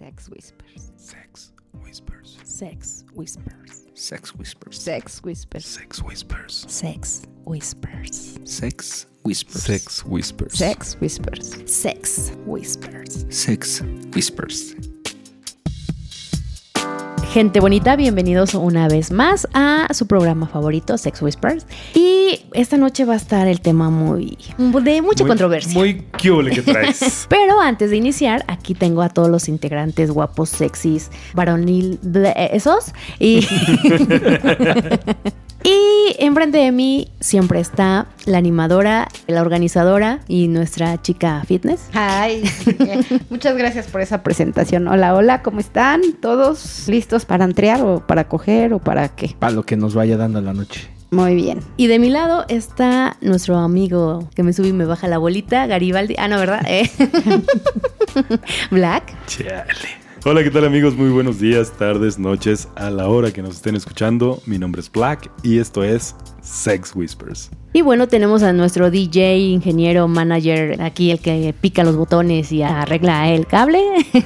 Sex Whispers. Sex Whispers. Sex Whispers. Sex Whispers. Sex Whispers. Sex Whispers. Sex Whispers. Sex Whispers. Sex Whispers. Sex Whispers. Sex Whispers. Sex Whispers. Gente bonita, bienvenidos una vez más a su programa favorito, Sex Whispers. Y esta noche va a estar el tema muy de mucha Muy- controversia. Muy cute que traes. Pero antes de iniciar, aquí tengo a todos los integrantes guapos, sexys, varonil, esos. Y, y enfrente de mí siempre está la animadora, la organizadora y nuestra chica fitness. Ay, muchas gracias por esa presentación. Hola, hola, ¿cómo están? ¿Todos listos para entrear o para coger o para qué? Para lo que nos vaya dando la noche. Muy bien. Y de mi lado está nuestro amigo que me sube y me baja la bolita, Garibaldi. Ah, no, ¿verdad? Eh. Black. Chale. Hola, ¿qué tal amigos? Muy buenos días, tardes, noches, a la hora que nos estén escuchando. Mi nombre es Black y esto es Sex Whispers. Y bueno, tenemos a nuestro DJ, ingeniero, manager, aquí el que pica los botones y arregla el cable.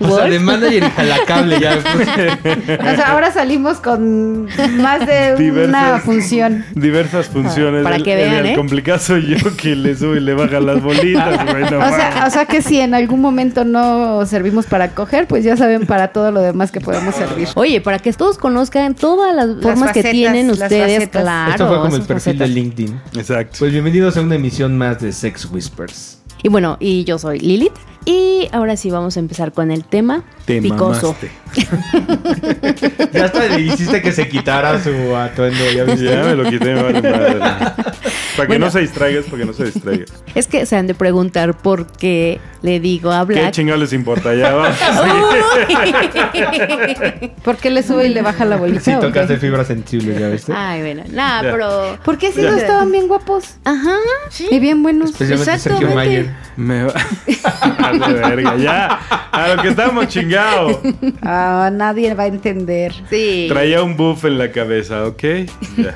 O sea, de manager y jalacable ya. O sea, ahora salimos con más de una función. Diversas funciones. Para que el- vean, el ¿eh? complicado soy yo que le sube y le baja las bolitas, no O sea, mames. o sea que si en algún momento no servimos para coger, pues ya saben para todo lo demás que podemos servir. Oye, para que todos conozcan todas las formas que facetas, tienen ustedes, claro. Esto fue como el perfil de facetas. LinkedIn. Exacto. Pues bienvenidos a una emisión más de Sex Whispers. Y bueno, y yo soy Lilith. Y ahora sí vamos a empezar con el tema Te picoso. Ya hasta le hiciste que se quitara su atuendo, ya me lo quité, vale madre. Para que Bueno. no se distraigas, para que no se distraigas. Es que se han de preguntar por qué le digo a ¿Qué Black. chingados les importa? Ya vamos. ¿Por qué le sube y le baja la bolita? Sí, o qué? tocaste fibras sensibles, ya viste. Ay, bueno, nada, Ya. pero. ¿Por qué si Ya. no estaban bien guapos Ajá, sí. y bien buenos? Especialmente Sergio Exactamente. Mayer. Me va. de verga, ya. A lo que estamos chingados. Ah, nadie va a entender. Sí. Traía un buff en la cabeza, ¿ok? Ya.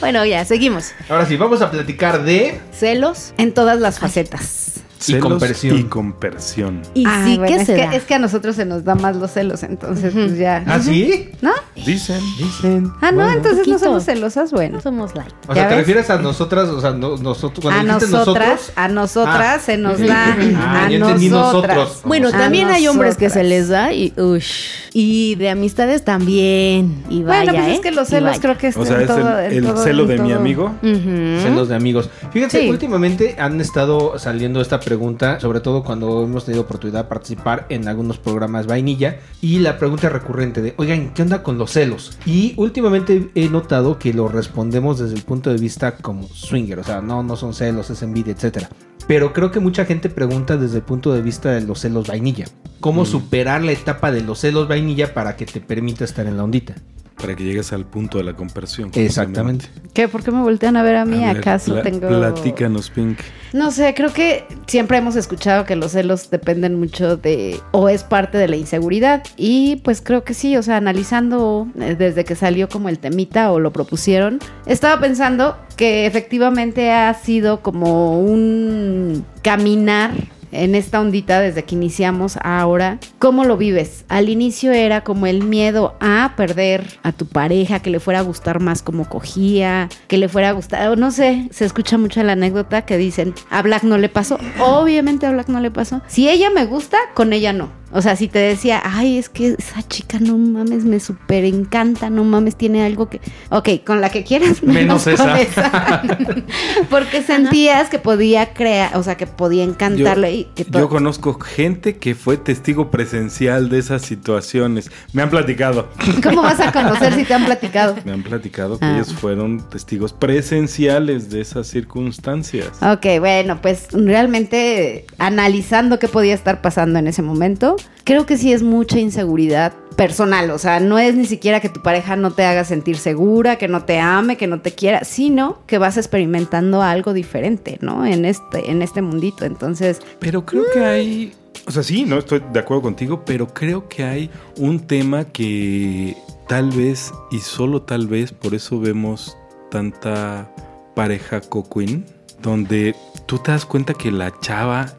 Bueno, ya, seguimos. Ahora sí, vamos a platicar de. Celos. En todas las facetas. Y Celos compersión. Y compersión. Y Ah, sí bueno, que es, se que, da. es que a nosotros se nos da más los celos, entonces pues ya. ¿Ah, sí? ¿No? Dicen. Dicen. Ah, no, Bueno. entonces no somos celosas, bueno. No somos light. O ¿Ya sea, ¿te ves? refieres a nosotras? O sea, no- nosotros. Cuando A nosotras, nosotros. a nosotras Ah. se nos da. Ah, a nosotras. nosotros. Bueno, A también hay hombres que se les da y ush. Y de amistades también. Y vaya, Bueno, pues ¿eh? es que los Y celos creo que es O sea, en es todo, el, el todo- celo de mi amigo. Celos de amigos. Fíjense, Sí. últimamente han estado saliendo esta pregunta, sobre todo cuando hemos tenido oportunidad de participar en algunos programas vainilla, y la pregunta recurrente de, oigan, ¿qué onda con los celos? Y últimamente he notado que lo respondemos desde el punto de vista como swinger, o sea, no, no son celos, es envidia, etcétera. Pero creo que mucha gente pregunta desde el punto de vista de los celos vainilla. ¿Cómo superar la etapa de los celos vainilla para que te permita estar en la ondita? Para que llegues al punto de la compersión. Exactamente. ¿Qué? ¿Por qué me voltean a ver a mí? A ver, ¿Acaso tengo...? Platícanos, Pink. No sé, creo que siempre hemos escuchado que los celos dependen mucho de... o es parte de la inseguridad. Y pues creo que sí, o sea, analizando eh, desde que salió como el temita o lo propusieron, estaba pensando que efectivamente ha sido como un caminar en esta ondita desde que iniciamos ahora. ¿Cómo lo vives? Al inicio era como el miedo a perder a tu pareja, que le fuera a gustar más como cogía, que le fuera a gustar, no sé, se escucha mucho la anécdota que dicen, a Black no le pasó. Obviamente a Black no le pasó. Si ella me gusta, con ella no. O sea, si te decía, ay, es que esa chica no mames, me súper encanta, no mames, tiene algo que... Ok, con la que quieras, menos, Menos con esa. esa. Porque sentías que podía crear, o sea, que podía encantarle y que todo. Yo conozco gente que fue testigo presencial de esas situaciones. Me han platicado. ¿Cómo vas a conocer si te han platicado? Me han platicado que Ah. ellos fueron testigos presenciales de esas circunstancias. Ok, bueno, pues realmente analizando qué podía estar pasando en ese momento, creo que sí es mucha inseguridad personal, o sea, no es ni siquiera que tu pareja no te haga sentir segura, que no te ame, que no te quiera, sino que vas experimentando algo diferente, ¿no? En este en este mundito, entonces, Pero creo que hay. O sea, sí, no estoy de acuerdo contigo, pero creo que hay un tema que tal vez, y solo tal vez, por eso vemos tanta pareja coquin, donde tú te das cuenta que la chava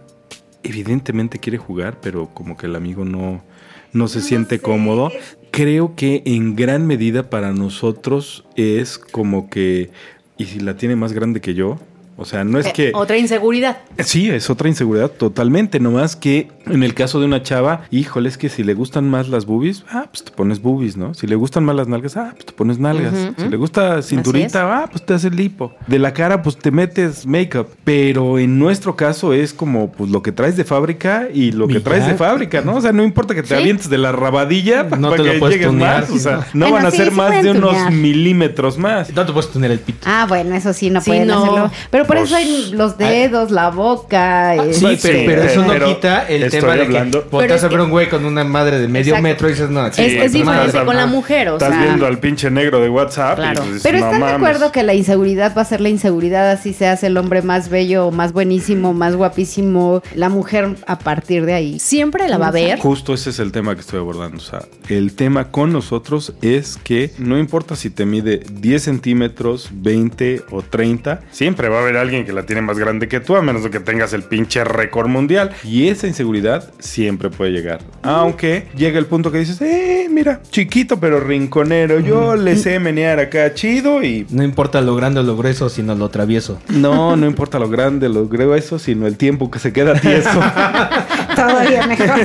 evidentemente quiere jugar, pero como que el amigo no, no se siente cómodo. Creo que en gran medida para nosotros es como que, y si la tiene más grande que yo, o sea, no es Eh, que... Otra inseguridad. Sí, es otra inseguridad totalmente, nomás que en el caso de una chava, híjole, es que si le gustan más las boobies, ah, pues te pones boobies, ¿no? Si le gustan más las nalgas, ah, pues te pones nalgas. Si le gusta cinturita, ah, pues te haces lipo. De la cara, pues te metes make-up. Pero en nuestro caso es como pues lo que traes de fábrica y lo que traes ya. de fábrica, ¿no? O sea, no importa que te Sí. avientes de la rabadilla No para te lo que puedes llegues tunear. más. O sea, no Bueno, van a sí, ser sí más de unos milímetros más. No te puedes tener el pito. Ah, bueno, eso sí, no Sí, pueden no. hacerlo. Pero por Pues- eso hay los dedos, la boca. eh, Sí, Pues pero, sí, pero eso no pero quita el tema de hablando- que es ver que- un güey con una madre de medio Exacto. metro y dices, no, Es- es pues, diferente madre. con la mujer, o Estás sea. viendo al pinche negro de WhatsApp. Claro. y dices, Pero "No están de mames". acuerdo que la inseguridad va a ser la inseguridad, así se hace el hombre más bello, más buenísimo, más guapísimo, la mujer a partir de ahí. Siempre la va a ver. Justo ese es el tema que estoy abordando. O sea, el tema con nosotros es que no importa si te mide 10 centímetros, 20 o 30, siempre va a haber alguien que la tiene más grande que tú, a menos de que tengas el pinche récord mundial. Y esa inseguridad siempre puede llegar. Aunque llega el punto que dices, eh, mira, chiquito pero rinconero, yo le sé menear acá chido y No importa lo grande o lo grueso, sino lo travieso. no, no importa lo grande, lo grueso, sino el tiempo que se queda tieso. Todavía mejor.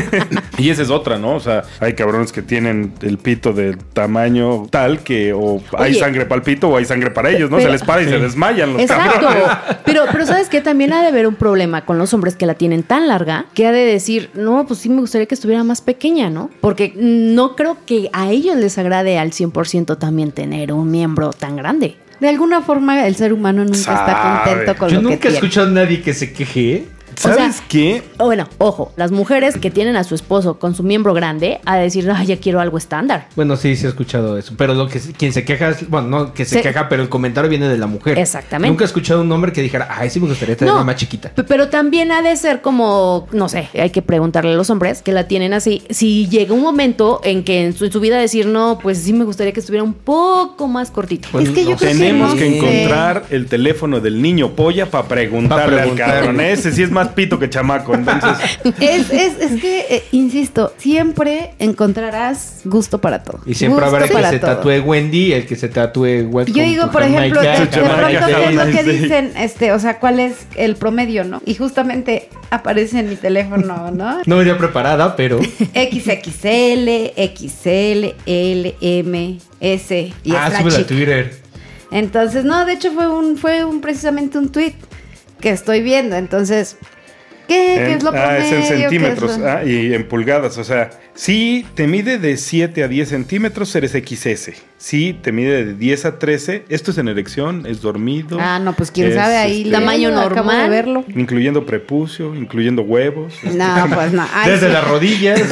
Y esa es otra, ¿no? O sea, hay cabrones que tienen el pito de tamaño tal que o hay Oye. sangre para el pito o hay sangre para ellos, ¿no? Pero- se les para y se desmayan los Exacto. cabrones. Pero, pero sabes que también ha de haber un problema con los hombres que la tienen tan larga que ha de decir, no, pues sí me gustaría que estuviera más pequeña, ¿no? Porque no creo que a ellos les agrade al 100% también tener un miembro tan grande. De alguna forma el ser humano nunca está contento con Yo lo que nunca he tiene. escuchado a nadie que se queje. ¿Sabes sea, qué? O bueno, ojo, las mujeres que tienen a su esposo con su miembro grande a decir, ay, ya quiero algo estándar. Bueno, sí, sí he escuchado eso. Pero lo que quien se queja es, bueno, no que se queja, pero el comentario viene de la mujer. Exactamente. Nunca he escuchado un hombre que dijera, ay, sí me gustaría tener No. una más chiquita. Pero también ha de ser como, no sé, hay que preguntarle a los hombres que la tienen así. Si llega un momento en que en su, en su vida decir, no, pues sí me gustaría que estuviera un poco más cortito. Pues Es que yo creo. Tenemos no que sé. encontrar el teléfono del niño polla para preguntarle Pa' al preguntarle. cabrón. Ese sí es más pito que chamaco. Entonces, Es, es, es que, eh, insisto, siempre encontrarás gusto para todo. Y siempre Gusto habrá el que se todo. tatúe Wendy, el que se tatúe Welcome Yo digo, por ejemplo, de, pronto, Jamaica ¿qué es lo que Days. dicen? Este, o sea, ¿cuál es el promedio, no? Y justamente aparece en mi teléfono, ¿no? No venía preparada, pero. XXL, XL, L, M, S. Y ah, súbela a. Twitter. Entonces, no, de hecho fue un, fue un precisamente un tweet que estoy viendo. Entonces, ¿qué, ¿Qué en- es lo ah, es en promedio? ¿Qué es centímetros lo- ah, y en pulgadas. O sea, si te mide de 7 a 10 centímetros, eres XS. Si te mide de 10 a 13, esto es en erección, es dormido. Ah, no, pues quién es, sabe ahí. este, Tamaño acabo normal. de verlo. Incluyendo prepucio, incluyendo huevos. No, pues no. Ay, Desde sí. las rodillas.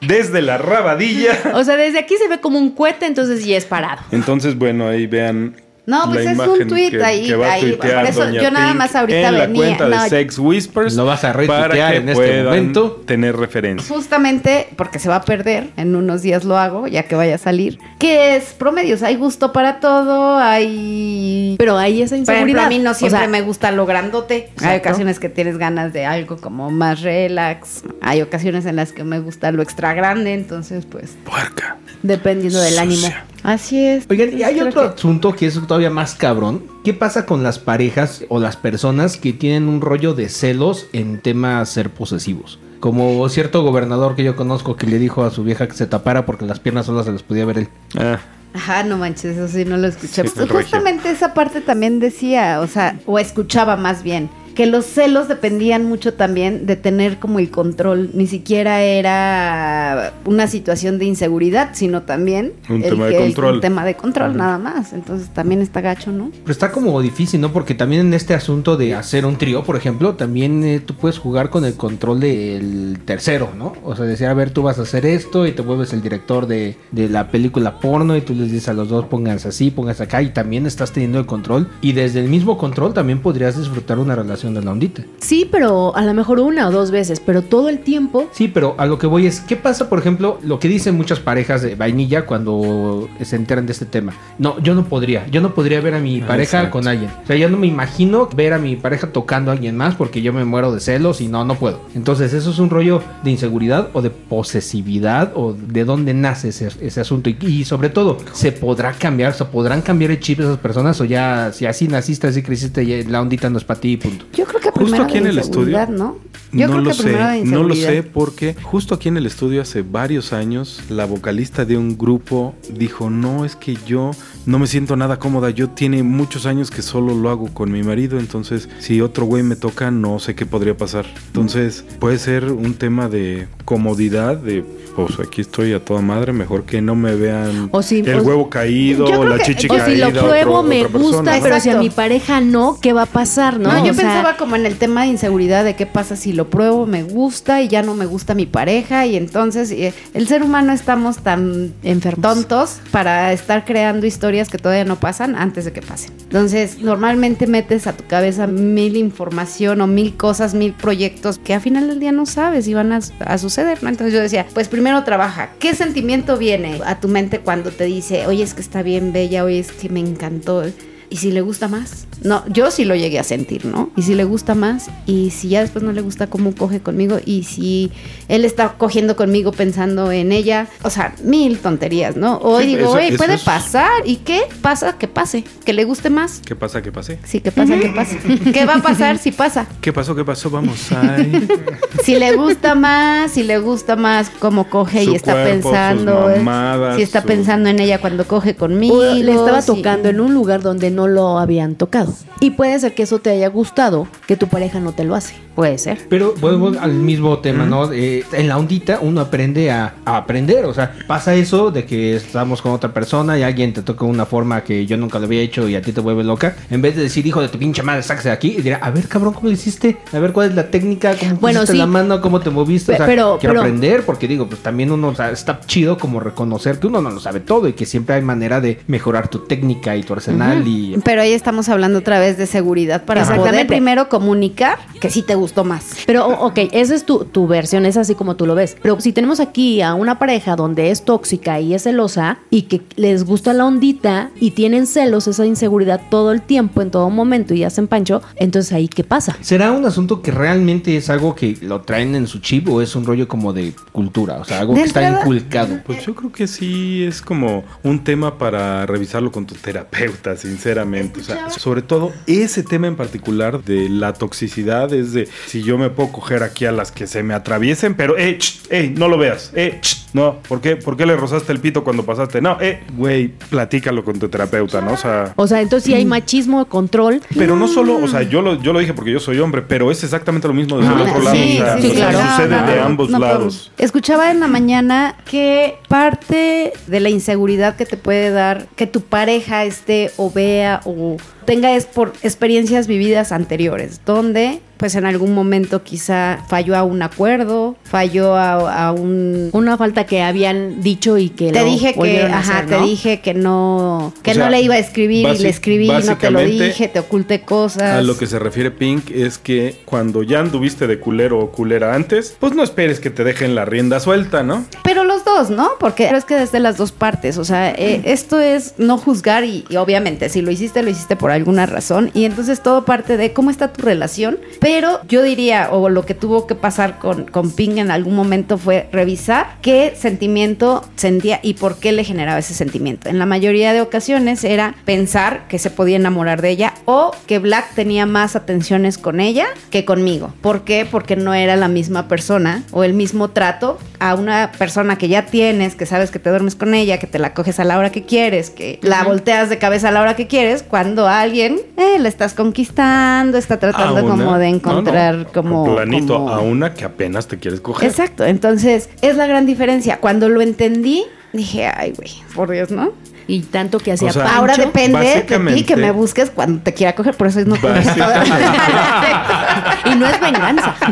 Desde la rabadilla. O sea, desde aquí se ve como un cohete, entonces ya es parado. Entonces, bueno, ahí vean. No, pues la es un tweet que- ahí, que va a ahí, tuitear por eso Doña yo nada más ahorita en la venía, cuenta de no. Sex Whispers. Lo vas a para retuitear que en este momento. tener referencia. Justamente porque se va a perder, en unos días lo hago, ya que vaya a salir. Que es promedios, hay gusto para todo, hay... Pero hay esa Por ejemplo, inseguridad. a mí no O siempre sea, me gusta lo grandote. Hay ocasiones que tienes ganas de algo como más relax. Hay ocasiones en las que me gusta lo extra grande, entonces pues... Puerca. Dependiendo del ánimo. Así es. Oigan, y hay otro que- asunto que es todavía más cabrón. ¿Qué pasa con las parejas o las personas que tienen un rollo de celos en temas ser posesivos? Como cierto gobernador que yo conozco que le dijo a su vieja que se tapara porque las piernas solas se las podía ver él. Ah, Ajá, no manches, eso sí no lo escuché. Sí, Pues justamente esa parte también decía, o sea, o escuchaba más bien, que los celos dependían mucho también de tener como el control. Ni siquiera era una situación de inseguridad, sino también Un tema de el- control. un tema de control, nada más. Entonces también está gacho, ¿no? Pero está como difícil, ¿no? Porque también en este asunto de hacer un trío, por ejemplo, también eh, tú puedes jugar con el control del tercero, ¿no? O sea, decir, a ver, tú vas a hacer esto y te vuelves el director de, de la película porno y tú les dices a los dos, pónganse así, pónganse acá y también estás teniendo el control. Y desde el mismo control también podrías disfrutar una relación de la ondita. Sí, pero a lo mejor una o dos veces, pero todo el tiempo. Sí, pero a lo que voy es, ¿qué pasa, por ejemplo, lo que dicen muchas parejas de vainilla cuando se enteran de este tema? No, yo no podría, yo no podría ver a mi Ah, pareja exacto. con alguien. O sea, yo no me imagino ver a mi pareja tocando a alguien más porque yo me muero de celos y no, no puedo. Entonces, ¿eso es un rollo de inseguridad o de posesividad o de dónde nace ese, ese asunto? Y, y sobre todo, ¿se podrá cambiar? ¿Se podrán cambiar el chip de esas personas o ya, si así naciste, así creciste, ya la ondita no es para ti y punto? Yo creo que Justo aquí en el estudio. ¿no? Yo no creo lo que sé, no lo sé porque justo aquí en el estudio hace varios años la vocalista de un grupo dijo, no, es que yo no me siento nada cómoda, yo tiene muchos años que solo lo hago con mi marido, entonces si otro güey me toca no sé qué podría pasar. Entonces puede ser un tema de comodidad, de pues aquí estoy a toda madre, mejor que no me vean O si- el o- huevo caído, creo la que- chichi O si caída. lo otro- pruebo me otra gusta, persona. pero si a mi pareja no, ¿qué va a pasar? No, No, yo O sea, pensaba como en el tema de inseguridad de qué pasa si lo pruebo, me gusta y ya no me gusta mi pareja y entonces eh, el ser humano estamos tan Enfermos. tontos para estar creando historias que todavía no pasan antes de que pasen. Entonces, normalmente metes a tu cabeza mil información o mil cosas, mil proyectos que a final del día no sabes si van a, a suceder, ¿no? Entonces yo decía, pues primero trabaja. ¿Qué sentimiento viene a tu mente cuando te dice, oye, es que está bien bella, oye, es que me encantó? ¿Y si le gusta más? No, yo sí lo llegué a sentir, ¿no? Y si le gusta más, y si ya después no le gusta cómo coge conmigo, y si él está cogiendo conmigo pensando en ella, o sea, mil tonterías, ¿no? O Sí, digo, oye, puede es- pasar, ¿y qué? Pasa, que pase, que le guste más. ¿Qué pasa? ¿Qué pase? Sí, que pasa, que pase. ¿Qué va a pasar si pasa? ¿Qué pasó? ¿Qué pasó? Vamos ay. Si le gusta más, si le gusta más cómo coge Su y está cuerpo, pensando, sus eh, mamadas, si está su- pensando en ella cuando coge conmigo. o le estaba tocando en un lugar donde no lo habían tocado. Y puede ser que eso te haya gustado, que tu pareja no te lo hace. Puede ser. Pero volvemos al mismo tema, ¿no? Eh, en la ondita uno aprende a, a aprender. O sea, pasa eso de que estamos con otra persona y alguien te toca una forma que yo nunca lo había hecho y a ti te vuelve loca. En vez de decir, hijo de tu pinche madre, sáquese de aquí, y dirá, a ver, cabrón, ¿cómo lo hiciste? A ver, ¿cuál es la técnica? ¿Cómo Bueno, pusiste sí. la mano? ¿Cómo te moviste? O sea, Pe- pero- quiero pero- aprender porque digo, pues también uno o sea, está chido como reconocer que uno no lo sabe todo y que siempre hay manera de mejorar tu técnica y tu arsenal y... Pero ahí estamos hablando otra vez de seguridad para poder primero comunicar que sí te gustó más. Pero, ok, esa es tu, tu versión, es así como tú lo ves. Pero si tenemos aquí a una pareja donde es tóxica y es celosa y que les gusta la ondita y tienen celos, esa inseguridad todo el tiempo, en todo momento y hacen pancho, entonces ahí, ¿qué pasa? ¿Será un asunto que realmente es algo que lo traen en su chip o es un rollo como de cultura? O sea, algo De que está inculcado. Pues yo creo que sí es como un tema para revisarlo con tu terapeuta, sinceramente. O sea, sobre todo ese tema en particular de la toxicidad es de si yo me puedo coger aquí a las que se me atraviesen, pero eh, ch, ey, no lo veas, eh, ch, no, ¿por qué? ¿Por qué le rozaste el pito cuando pasaste? No, eh, güey, platícalo con tu terapeuta, ¿no? O sea, O sea, entonces si hay machismo, control. pero no solo, o sea, yo lo, yo lo dije porque yo soy hombre, pero es exactamente lo mismo desde el Ah, otro lado. sí, o sea, sí, o sea, claro. sucede No, de no, ambos no lados. Escuchaba en la mañana que parte de la inseguridad que te puede dar que tu pareja esté o vea o tenga es por experiencias vividas anteriores, donde pues en algún momento quizá falló a un acuerdo, falló a, a un... Una falta que habían dicho y que Te lo dije que, ajá, hacer, te ¿no? dije que no, que O sea, no le iba a escribir y le escribí, no te lo dije, te oculté cosas. A lo que se refiere Pink es que cuando ya anduviste de culero o culera antes, pues no esperes que te dejen la rienda suelta, ¿no? Pero los dos, ¿no? Porque es que desde las dos partes, o sea, eh, esto es no juzgar y, y obviamente si lo hiciste, lo hiciste por alguna razón y entonces todo parte de cómo está tu relación, pero yo diría, o lo que tuvo que pasar con, con Ping en algún momento fue revisar qué sentimiento sentía y por qué le generaba ese sentimiento. En la mayoría de ocasiones era pensar que se podía enamorar de ella o que Black tenía más atenciones con ella que conmigo. ¿Por qué? Porque no era la misma persona o el mismo trato a una persona que ya tienes, que sabes que te duermes con ella, que te la coges a la hora que quieres, que la volteas de cabeza a la hora que quieres, cuando alguien eh, la estás conquistando, está tratando A una- como de no, no, encontrar como... Planito como- a una que apenas te quieres coger. Exacto, entonces es la gran diferencia. Cuando lo entendí, dije, ay, güey, por Dios, ¿no? Y tanto que hacía O sea, Pancho. Ahora depende de ti que me busques cuando te quiera coger, por eso es no te y no es venganza.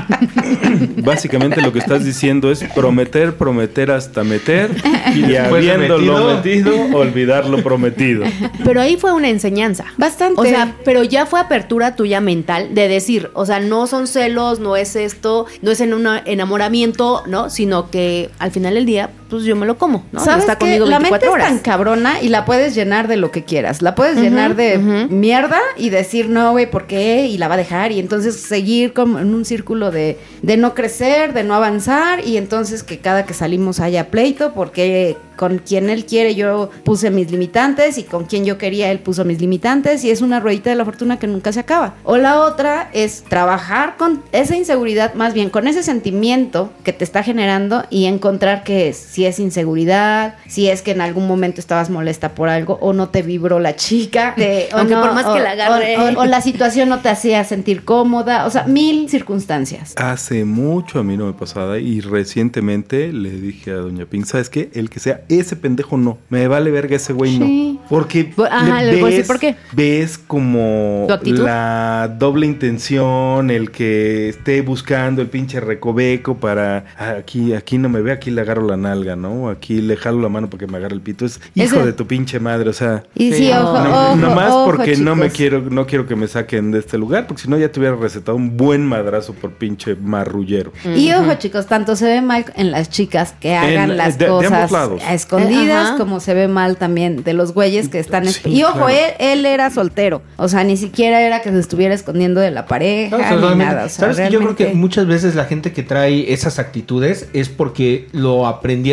Básicamente lo que estás diciendo es prometer, prometer hasta meter y, de habiéndolo metido- metido, olvidar lo prometido. Pero ahí fue una enseñanza. Bastante. O sea, pero ya fue apertura tuya mental de decir, o sea, no son celos, no es esto, no es en un enamoramiento, ¿no? Sino que al final del día, pues yo me lo como, ¿no? ¿Sabes Está conmigo La 24 mente es tan cabrona y la puedes llenar de lo que quieras. La puedes llenar de mierda y decir, no, güey, ¿por qué? Y la va a dejar. Y entonces seguir como en un círculo de, de no crecer, de no avanzar. Y entonces que cada que salimos haya pleito porque con quien él quiere yo puse mis limitantes y con quien yo quería él puso mis limitantes. Y es una ruedita de la fortuna que nunca se acaba. O la otra es trabajar con esa inseguridad, más bien con ese sentimiento que te está generando y encontrar qué es. Si es inseguridad, si es que en algún momento estabas molesta por algo o no te vibró la chica. de- o Aunque no, por más o- que la agarre. O, o- o la situación no te hacía sentir cómoda. O sea, mil circunstancias. Hace mucho a mí no me pasaba y recientemente le dije a Doña Pink, ¿sabes qué? El que sea ese pendejo no. Me vale verga ese güey Sí. no. Porque ajá, a decir ves, por qué. ves como la doble intención, el que esté buscando el pinche recoveco para "Ah, aquí, aquí no me ve, aquí le agarro la nalga, ¿no? Aquí le jalo la mano para que me agarre el pito. Es hijo de tu pinche madre, o sea. Y sí, ojo, No, ojo, nomás ojo, porque no me quiero, no quiero que me saquen de este lugar, porque si no ya te hubiera recetado un buen madrazo por pinche marrullero. Y ojo, chicos, tanto se ve mal en las chicas que hagan En- las de- cosas a escondidas, Ajá. como se ve mal también de los güeyes que están. Sí, y ojo, claro. él, él era soltero. O sea, ni siquiera era que se estuviera escondiendo de la pareja No, o sea, ni realmente- nada. O sea, ¿Sabes que Yo creo que realmente- muchas veces la gente que trae esas actitudes es porque lo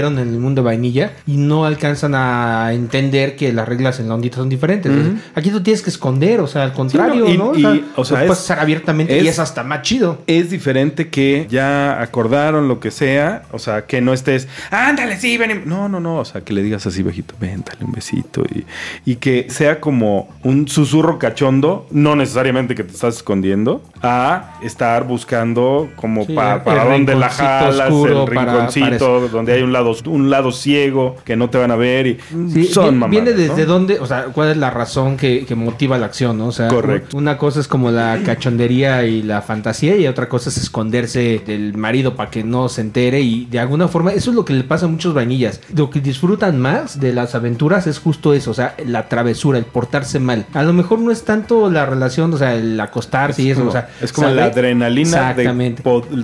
en el mundo de vainilla y no alcanzan a entender que las reglas en la ondita son diferentes. Entonces, Aquí tú tienes que esconder, o sea, al contrario, y- ¿no? y, o sea, puedes es- abiertamente y es- hasta más chido. Es diferente que ya acordaron lo que sea, o sea, que no estés, ándale, sí, ven. y-". No, no, no, o sea, que le digas así, bajito, ven, dale un besito y, y que sea como un susurro cachondo, no necesariamente que te estás escondiendo, a estar buscando como Sí, pa- el para dónde la jalas, oscuro el para- rinconcito, para donde hay un lado, un lado ciego que no te van a ver y Sí, son mamadas, viene desde ¿no? dónde, o sea, cuál es la razón que, que motiva la acción, ¿no? O sea, Correcto. una cosa es como la cachondería y la fantasía y otra cosa es esconderse del marido para que no se entere y de alguna forma eso es lo que le pasa a muchos vainillas. Lo que disfrutan más de las aventuras es justo eso, o sea, la travesura, el portarse mal. A lo mejor no es tanto la relación, o sea, el acostarse y eso, como- o sea, es como la adrenalina de,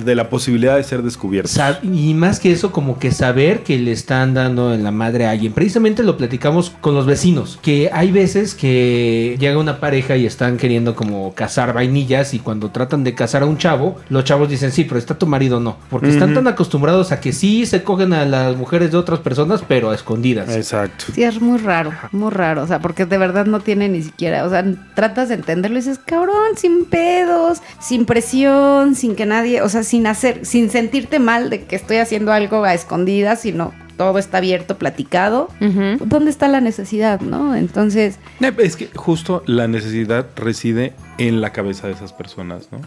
de la posibilidad de ser descubierto. Y más que eso, como que saber que le están dando en la madre a alguien. Precisamente lo platicamos con los vecinos, que hay veces que llega una pareja y están queriendo como cazar vainillas y cuando tratan de cazar a un chavo, los chavos dicen, sí, pero está tu marido no. Porque están tan acostumbrados a que sí se cogen a las mujeres de otras personas, pero a escondidas. Exacto. Sí, es muy raro, muy raro, o sea, porque de verdad no tiene ni siquiera, o sea, tratas de entenderlo y dices, cabrón, sin pedos, sin presión, sin que nadie, o sea, sin hacer, sin sentirte mal de que estoy haciendo algo a escondidas, sino todo está abierto, platicado. ¿Dónde está la necesidad, no? Entonces, Eh, Es que justo la necesidad reside en la cabeza de esas personas, ¿no?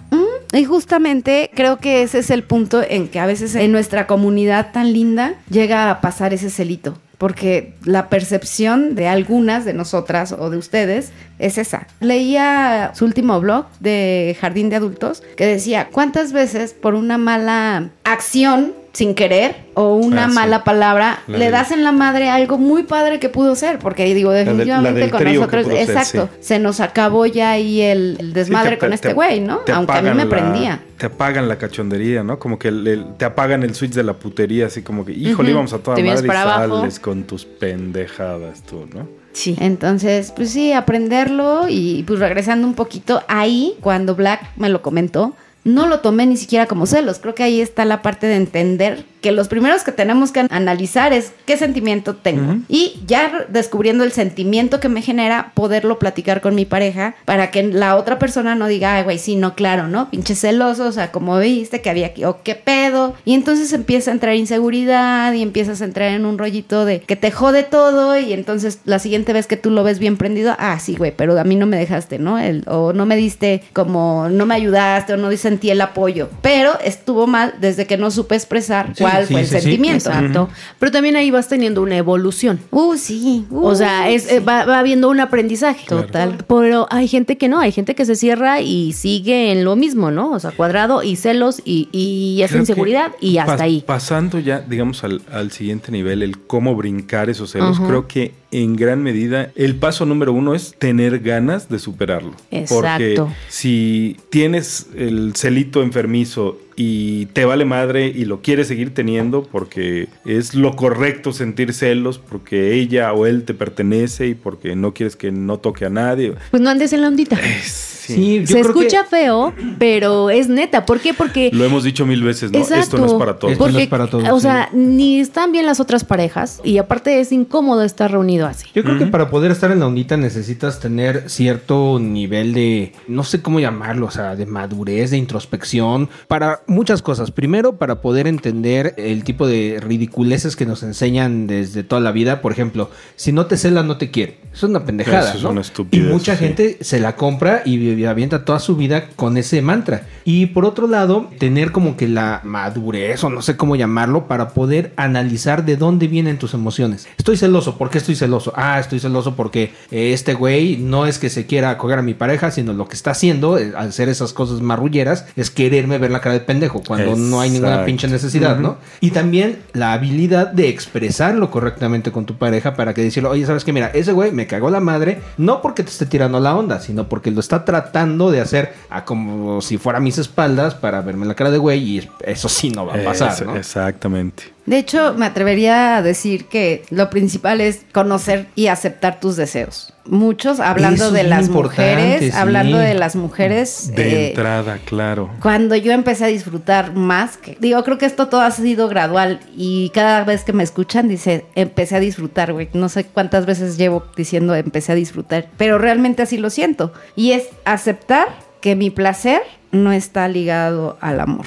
Y justamente creo que ese es el punto en que a veces en nuestra comunidad tan linda llega a pasar ese celito. Porque la percepción de algunas de nosotras o de ustedes es esa. Leía su último blog de Jardín de Adultos que decía, ¿cuántas veces por una mala acción sin querer o una Ah, sí. mala palabra La le del- das en la madre algo muy padre que pudo ser? Porque digo, la definitivamente con nosotros, ser, exacto, sí. se nos acabó ya ahí el, el desmadre Sí, te- con te- este te- güey, ¿no? Aunque a mí me prendía. Te apagan la cachondería, ¿no? Como que el- el- te apagan el switch de la putería, así como que, híjole, Ujú. íbamos a toda Te madre y abajo. sales con tus pendejadas tú, ¿no? Sí. Entonces, pues sí, aprenderlo y pues regresando un poquito ahí, cuando Black me lo comentó, no lo tomé ni siquiera como celos. Creo que ahí está la parte de entender que los primeros que tenemos que analizar es qué sentimiento tengo. Y ya descubriendo el sentimiento que me genera, poderlo platicar con mi pareja para que la otra persona no diga, ay, güey, sí, no, claro, ¿no? Pinche celoso, o sea, como viste que había aquí, o qué pedo. Y entonces empieza a entrar inseguridad y empiezas a entrar en un rollito de que te jode todo y entonces la siguiente vez que tú lo ves bien prendido, ah, sí, güey, pero a mí no me dejaste, ¿no? El, o no me diste como, no me ayudaste o no sentí el apoyo. Pero estuvo mal desde que no supe expresar Sí, cuál sí, fue el sí, sí. sentimiento. Exacto. Pero también ahí vas teniendo una evolución. Uh, sí. O sea, es, va, va habiendo un aprendizaje. Total. Pero hay gente que no, hay gente que se cierra y sigue en lo mismo, ¿no? O sea, cuadrado y celos y, y esa Creo inseguridad y hasta pas- ahí. Pasando ya, digamos, al, al siguiente nivel, el cómo brincar esos celos, creo que en gran medida el paso número uno es tener ganas de superarlo. Porque Exacto. si tienes el celito enfermizo y te vale madre y lo quieres seguir teniendo porque es lo correcto sentir celos, porque ella o él te pertenece y porque no quieres que no toque a nadie. Pues no andes en la ondita. Sí. Sí, yo Se creo que- escucha feo, pero es neta. ¿Por qué? Porque Lo hemos dicho mil veces, ¿no? Exacto. Esto no es para todos. Esto no es para todos, o sí. sea, ni están bien las otras parejas y aparte es incómodo estar reunido así. Yo creo que para poder estar en la ondita necesitas tener cierto nivel de, no sé cómo llamarlo, o sea, de madurez, de introspección, para muchas cosas. Primero, para poder entender el tipo de ridiculeces que nos enseñan desde toda la vida. Por ejemplo, si no te cela, no te quiere. Es una pendejada. Eso es ¿no? una estupidez, Y mucha sí. gente se la compra y y avienta toda su vida con ese mantra. Y por otro lado, tener como que la madurez o no sé cómo llamarlo para poder analizar de dónde vienen tus emociones. Estoy celoso, ¿por qué estoy celoso? Ah, estoy celoso porque eh, este güey no es que se quiera coger a mi pareja, sino lo que está haciendo eh, al hacer esas cosas marrulleras es quererme ver la cara de pendejo cuando no hay ninguna pinche necesidad, ¿no? Y también la habilidad de expresarlo correctamente con tu pareja para que decirle, oye, ¿sabes qué? Mira, ese güey me cagó la madre, no porque te esté tirando la onda, sino porque lo está tratando de hacer a como si fuera a mis espaldas para verme la cara de güey y eso sí no va a pasar, Es- ¿no? Exactamente. De hecho, me atrevería a decir que lo principal es conocer y aceptar tus deseos. Muchos, hablando Eso de las mujeres, sí. hablando de las mujeres, De eh, entrada, claro. cuando yo empecé a disfrutar más, que, digo, creo que esto todo ha sido gradual y cada vez que me escuchan dice, empecé a disfrutar, güey. No sé cuántas veces llevo diciendo empecé a disfrutar, pero realmente así lo siento. Y es aceptar que mi placer no está ligado al amor.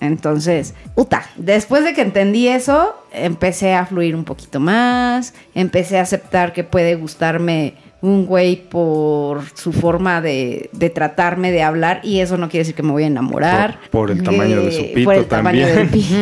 Entonces, puta, después de que entendí eso, empecé a fluir un poquito más, empecé a aceptar que puede gustarme un güey por su forma de, de tratarme, de hablar, y eso no quiere decir que me voy a enamorar. Por- por el tamaño de su pito Por el tamaño también. del pito.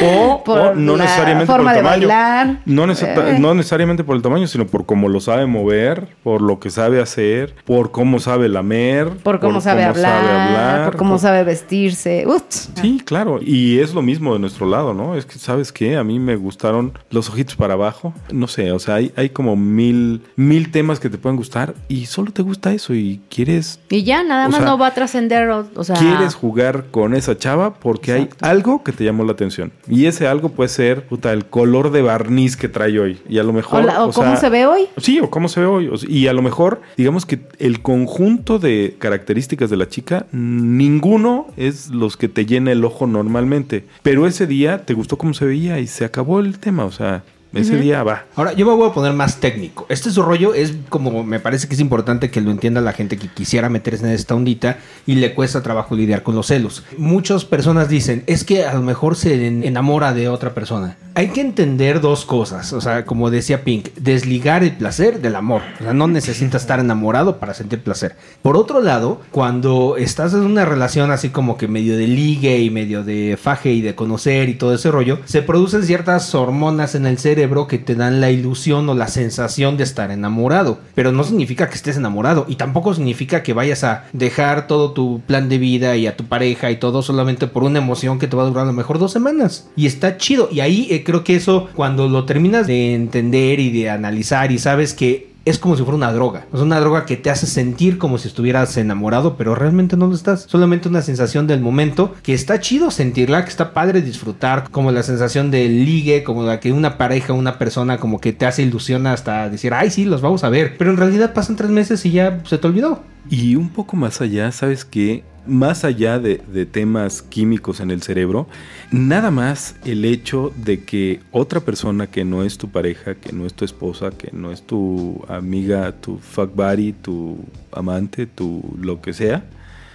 O, Por o no necesariamente forma por el de tamaño. bailar. No, Eh. no necesariamente por el tamaño, sino por cómo lo sabe mover, por lo que sabe hacer, por cómo sabe lamer, Por cómo sabe hablar, por cómo sabe vestirse. Uts. Sí, claro. Y es lo mismo de nuestro lado, ¿no? Es que, ¿sabes qué? A mí me gustaron los ojitos para abajo. No sé, o sea, hay, hay como mil, mil temas que te pueden gustar y solo te gusta eso y quieres Y ya, nada más sea, no va a trascender, o, o sea... quieres jugar con esa chava porque Exacto. hay algo que te llamó la atención. Y ese algo puede ser, puta, el color de barniz que trae hoy. Y a lo mejor. O, la- o o cómo sea, se ve hoy. Sí, o cómo se ve hoy. Y a lo mejor, digamos que el conjunto de características de la chica, ninguno es los que te llena el ojo normalmente. Pero ese día te gustó cómo se veía y se acabó el tema. O sea, ese día va. Ahora, yo me voy a poner más técnico. Este su rollo es como me parece que es importante que lo entienda la gente que quisiera meterse en esta ondita y le cuesta trabajo lidiar con los celos. Muchas personas dicen, es que a lo mejor se en- enamora de otra persona. Hay que entender dos cosas. O sea, como decía Pink, desligar el placer del amor. O sea, no necesitas estar enamorado para sentir placer. Por otro lado, cuando estás en una relación así como que medio de ligue y medio de faje y de conocer y todo ese rollo, se producen ciertas hormonas en el cerebro que te dan la ilusión o la sensación de estar enamorado. Pero no significa que estés enamorado y tampoco significa que vayas a dejar todo tu plan de vida y a tu pareja y todo solamente por una emoción que te va a durar a lo mejor dos semanas. Y está chido. Y ahí creo que eso, cuando lo terminas de entender y de analizar y sabes que es como si fuera una droga. Es una droga que te hace sentir como si estuvieras enamorado, pero realmente no lo estás. Solamente una sensación del momento que está chido sentirla, que está padre disfrutar, como la sensación del ligue, como la que una pareja, una persona como que te hace ilusión hasta decir, ay, sí, los vamos a ver. Pero en realidad pasan tres meses y ya se te olvidó. Y un poco más allá, ¿sabes qué? Más allá de, de temas químicos en el cerebro, nada más el hecho de que otra persona que no es tu pareja, que no es tu esposa, que no es tu amiga, tu fuck buddy, tu amante, tu lo que sea,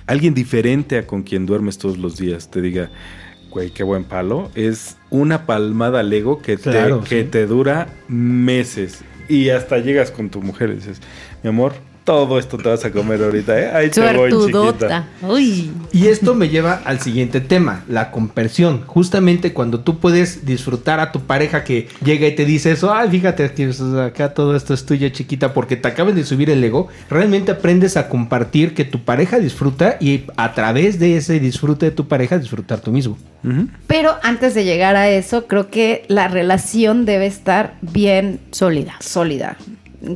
alguien diferente a con quien duermes todos los días te diga, güey, qué buen palo, es una palmada al ego que, Claro, te, que te dura meses. Y hasta llegas con tu mujer y dices, mi amor, todo esto te vas a comer ahorita, ¿eh? Ahí te voy, chiquita. Uy. Y esto me lleva al siguiente tema, la compersión. Justamente cuando tú puedes disfrutar a tu pareja que llega y te dice eso, ay, fíjate que acá todo esto es tuyo, chiquita, porque te acaban de subir el ego, realmente aprendes a compartir que tu pareja disfruta y a través de ese disfrute de tu pareja disfrutar tú mismo. Pero antes de llegar a eso, creo que la relación debe estar bien Sólida. sólida.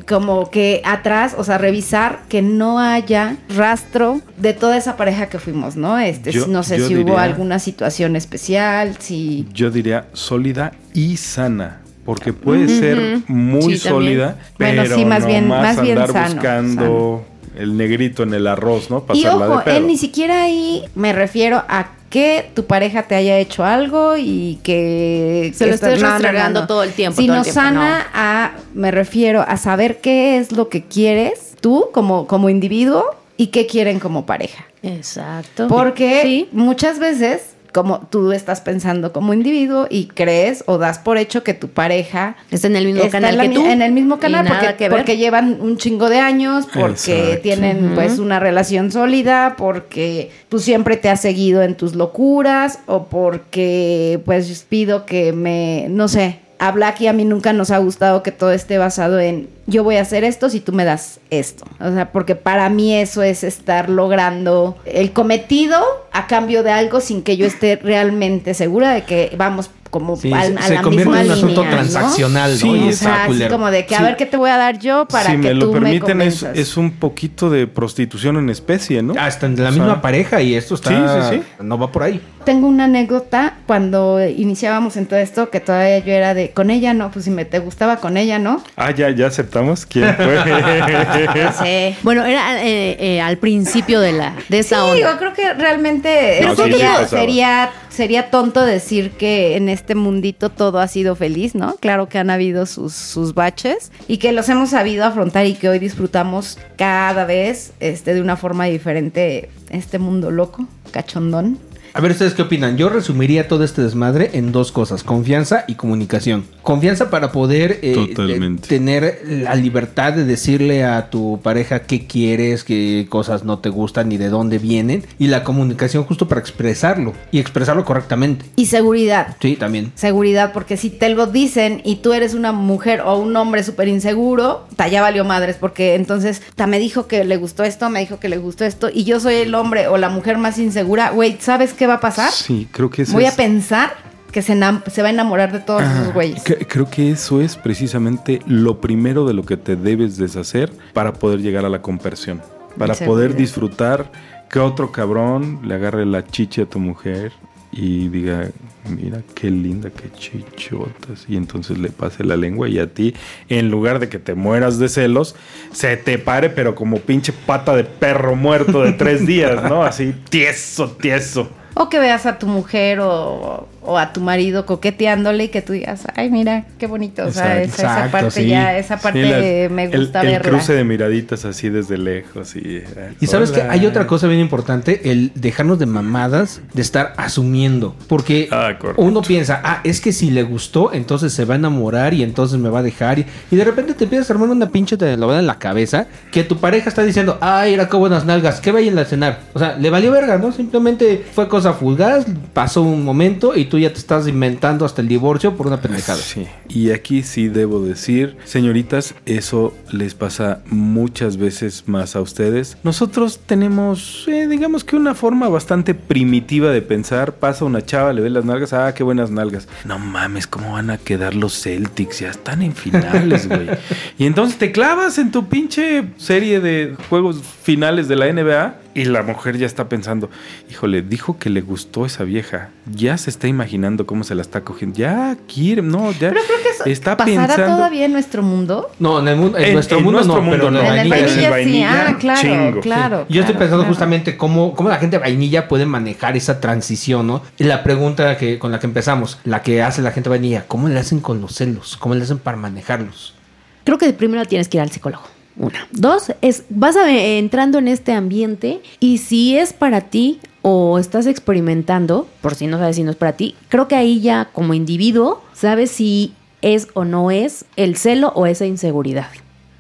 Como que atrás, o sea, revisar que no haya rastro de toda esa pareja que fuimos, ¿no? Este, Yo- no sé si hubo alguna situación especial, si Yo diría sólida y sana. Porque puede ser muy Sí, también. sólida, Bueno, pero sí, más bien- nomás más bien andar sano, buscando el negrito en el arroz, ¿no? Y Pasarla ojo, de pedo. él ni siquiera ahí me refiero a que tu pareja te haya hecho algo y que... Se que lo estés no. todo el tiempo, Sino todo el tiempo, sana a, me refiero a saber qué es lo que quieres tú como, como individuo y qué quieren como pareja. Exacto. Porque Sí. muchas veces, como tú estás pensando como individuo y crees o das por hecho que tu pareja Está en el mismo está canal que tú. En el mismo canal porque, que ver. porque llevan un chingo de años, porque Exacto. tienen pues una relación sólida, porque tú siempre te has seguido en tus locuras o porque pues pido que me, no sé, a Black y a mí nunca nos ha gustado que todo esté basado en yo voy a hacer esto si tú me das esto. O sea, porque para mí eso es estar logrando el cometido a cambio de algo sin que yo esté realmente segura de que vamos como Sí, a, se, a se la convierte misma en un asunto línea, ¿no? transaccional, ¿no? Sí, Y O sea, así como de que a Sí. ver qué te voy a dar yo para si que me lo tú me permiten, es, convenzas. es un poquito de prostitución en especie, ¿no? Hasta en la O sea, misma pareja y esto está... Sí, sí, No va por ahí. Tengo una anécdota cuando iniciábamos en todo esto que todavía yo era de con ella no, pues si me te gustaba con ella, ¿no? Ah, ya, ya aceptamos. ¿Quién fue? Sí. Bueno, era eh, eh, al principio de la de esa Sí, onda. yo creo que realmente No, sí, sí sería, sería, sería tonto decir que en este mundito todo ha sido feliz, ¿no? Claro que han habido sus, sus baches y que los hemos sabido afrontar y que hoy disfrutamos cada vez este, de una forma diferente este mundo loco, cachondón. A ver, ¿ustedes qué opinan? Yo resumiría todo este desmadre en dos cosas, confianza y comunicación. Confianza para poder eh, eh, tener la libertad de decirle a tu pareja qué quieres, qué cosas no te gustan ni de dónde vienen. Y la comunicación justo para expresarlo y expresarlo correctamente. Y seguridad. Sí, también. Seguridad, porque si te lo dicen y tú eres una mujer o un hombre súper inseguro, ta, ya valió madres, porque entonces ta, me dijo que le gustó esto, me dijo que le gustó esto, y yo soy el hombre o la mujer más insegura, güey, ¿sabes qué va a pasar? sí, creo que eso Voy a pensar que se, va a enamorar de todos esos güeyes. Cre- Creo que eso es precisamente lo primero de lo que te debes deshacer para poder llegar a la conversión. Para poder disfrutar que otro cabrón le agarre la chicha a tu mujer y diga, mira qué linda, qué chichotas. Y entonces le pase la lengua y a ti, en lugar de que te mueras de celos, se te pare, pero como pinche pata de perro muerto de tres días, ¿no? Así, tieso, tieso. O que veas a tu mujer o, o a tu marido coqueteándole y que tú digas, ay, mira, qué bonito. O sea, Exacto, esa, parte sí. ya, esa parte Sí, me el- gusta el, verla. cruce de miraditas así desde lejos. Y, eh, Y sabes que hay otra cosa bien importante, el dejarnos de mamadas, de estar asumiendo. Porque Ah, uno piensa, ah, es que si le gustó, entonces se va a enamorar y entonces me va a dejar. Y, y de repente te empiezas a armar una pinche telenovela en la cabeza que tu pareja está diciendo, ay, era qué buenas nalgas, que vayan a cenar. O sea, le valió verga, ¿no? Simplemente fue cosa fugaz, pasó un momento y tú ya te estás inventando hasta el divorcio por una pendejada. Sí, y aquí sí debo decir, señoritas, eso les pasa muchas veces más a ustedes. Nosotros tenemos, eh, digamos que una forma bastante primitiva de pensar. Pasa una chava, le ve las nalgas, ah, qué buenas nalgas. No mames, ¿cómo van a quedar los Celtics? Ya están en finales, güey. y entonces te clavas en tu pinche serie de juegos finales de la NBA. Y la mujer ya está pensando, híjole, dijo que le gustó esa vieja. Ya se está imaginando cómo se la está cogiendo. Ya quiere, no, ya Pero creo que eso está pasará pensando. todavía en nuestro mundo. No, en, el mundo, en, En- nuestro en mundo nuestro no, pero mundo en no. la en el vainilla sí, ah, claro, chingo. claro. Yo estoy pensando claro. justamente cómo, cómo la gente vainilla puede manejar esa transición, ¿no? Y la pregunta que, con la que empezamos, la que hace la gente vainilla, ¿cómo le hacen con los celos? ¿Cómo le hacen para manejarlos? Creo que primero tienes que ir al psicólogo. Una. Dos, es, vas a, entrando en este ambiente y si es para ti o estás experimentando, por si no sabes si no es para ti, creo que ahí ya como individuo sabes si es o no es el celo o esa inseguridad.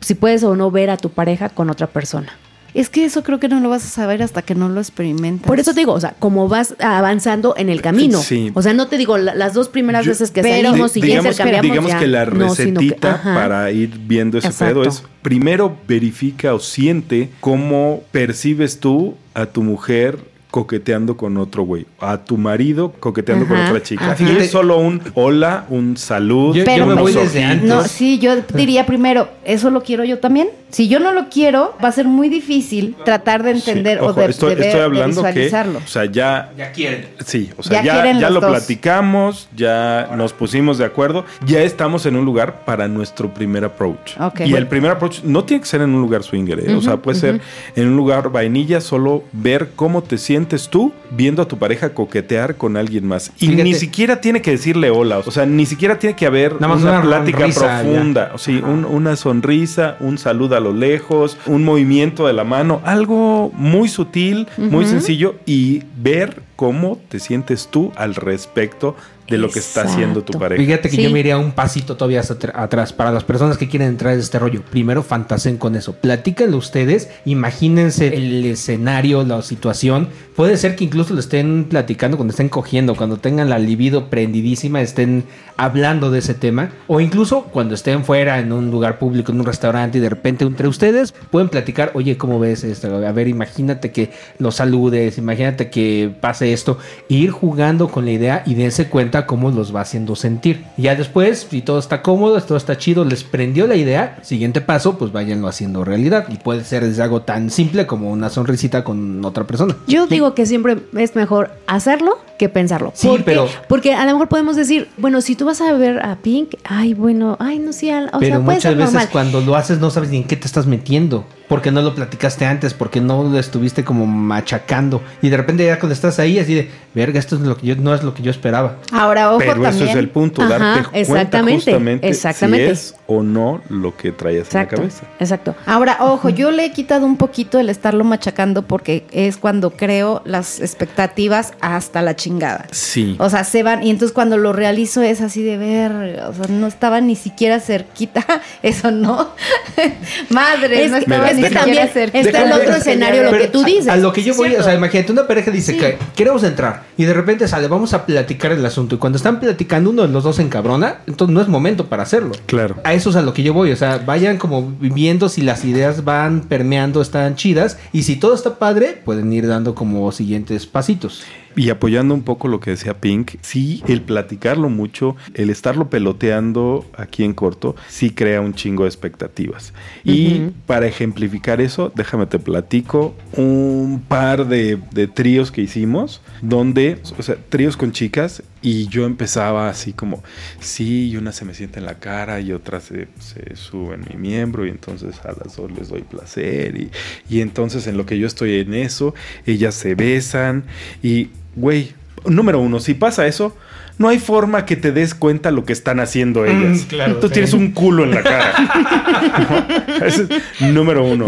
si puedes o no ver a tu pareja con otra persona. Es que eso creo que no lo vas a saber hasta que no lo experimentas. Por eso te digo, o sea, como vas avanzando en el camino. Sí. O sea, no te digo la- las dos primeras Yo- veces que pero- salimos y ya digamos, digamos ya. que la No, sino que- recetita ajá. para ir viendo ese Exacto. pedo es primero verifica o siente cómo percibes tú a tu mujer coqueteando con otro güey, a tu marido coqueteando con Ajá, otra chica. ajá. Y Fíjate- es solo un hola, un salud, Yo- yo me voy desde antes. No, sí, yo diría primero, ¿eso lo quiero yo también? Si yo no lo quiero, va a ser muy difícil tratar de entender Sí, o ojo, de, estoy, de ver, estoy de hablando que, visualizarlo. o sea, ya Ya quieren. Sí, o sea, Ya ya, ya lo dos. platicamos, ya nos pusimos de acuerdo, ya estamos en un lugar para nuestro primer approach. Ok. Y el primer approach no tiene que ser en un lugar swinger, ¿eh? o sea, puede ser en un lugar vainilla, solo ver cómo te sientes tú viendo a tu pareja coquetear con alguien más. Y Fíjate. ni siquiera tiene que decirle hola, o sea, ni siquiera tiene que haber Nada más una una plática sonrisa, profunda, o sí, un- una sonrisa, un saludo a lo lejos, un movimiento de la mano, algo muy sutil, muy sencillo y ver cómo te sientes tú al respecto de lo que está haciendo tu pareja. Fíjate que Sí. yo me iría un pasito todavía atrás. Para las personas que quieren entrar en este rollo, primero fantaseen con eso. Platíquenlo ustedes, imagínense el escenario, la situación. Puede ser que incluso lo estén platicando cuando estén cogiendo, cuando tengan la libido prendidísima, estén hablando de ese tema. O incluso cuando estén fuera en un lugar público, en un restaurante y de repente entre ustedes pueden platicar, oye, ¿cómo ves esto? A ver, imagínate que lo saludes, imagínate que pase esto. E ir jugando con la idea y dense cuenta cómo los va haciendo sentir. Y ya después, si todo está cómodo, todo está chido, les prendió la idea, siguiente paso, pues váyanlo haciendo realidad. Y puede ser desde algo tan simple como una sonrisita con otra persona. Yo digo que siempre es mejor hacerlo que pensarlo. Sí, ¿Por qué? pero- Porque a lo mejor podemos decir, bueno, si tú vas a ver a Pink, ay, bueno, ay, no sé, o Pero sea, muchas ser veces normal. cuando lo haces no sabes ni en qué te estás metiendo. Porque no lo platicaste antes, porque no lo estuviste como machacando. Y de repente ya cuando estás ahí, así de, verga, esto es lo que yo, no es lo que yo esperaba. Ahora, ojo Pero también. eso es el punto, Ajá, darte cuenta exactamente, justamente exactamente. si es o no lo que traías en la Exacto, cabeza. exacto. Ahora, ojo, yo le he quitado un poquito el estarlo machacando porque es cuando creo las expectativas hasta la chingada. Sí. O sea, se van y entonces cuando lo realizo es así de ver, o sea, no estaba ni siquiera cerquita, eso no. Madre, Es no estaba Mira, ni déjame- siquiera también cerquita. está el otro escenario, lo que tú dices. A, lo que yo voy, ¿cierto? o sea, imagínate, una pareja dice que queremos entrar y de repente sale, vamos a platicar el asunto. Y cuando están platicando, uno de los dos se encabrona, entonces no es momento para hacerlo. Claro. A eso es a lo que yo voy, o sea, vayan como viendo si las ideas van permeando, están chidas y si todo está padre, pueden ir dando como siguientes pasitos. Y apoyando un poco lo que decía Pink, sí, el platicarlo mucho, el estarlo peloteando aquí en corto, sí crea un chingo de expectativas. Y para ejemplificar eso, déjame te platico un par de, de tríos que hicimos, donde, o sea, tríos con chicas, y yo empezaba así como, sí, y una se me sienta en la cara y otra se, se sube en mi miembro, y entonces a las dos les doy placer, y, y entonces en lo que yo estoy en eso, ellas se besan, y, güey, número uno, si pasa eso, no hay forma que te des cuenta lo que están haciendo ellas. claro, Tú sí. tienes un culo en la cara. ¿No? Ese es número uno.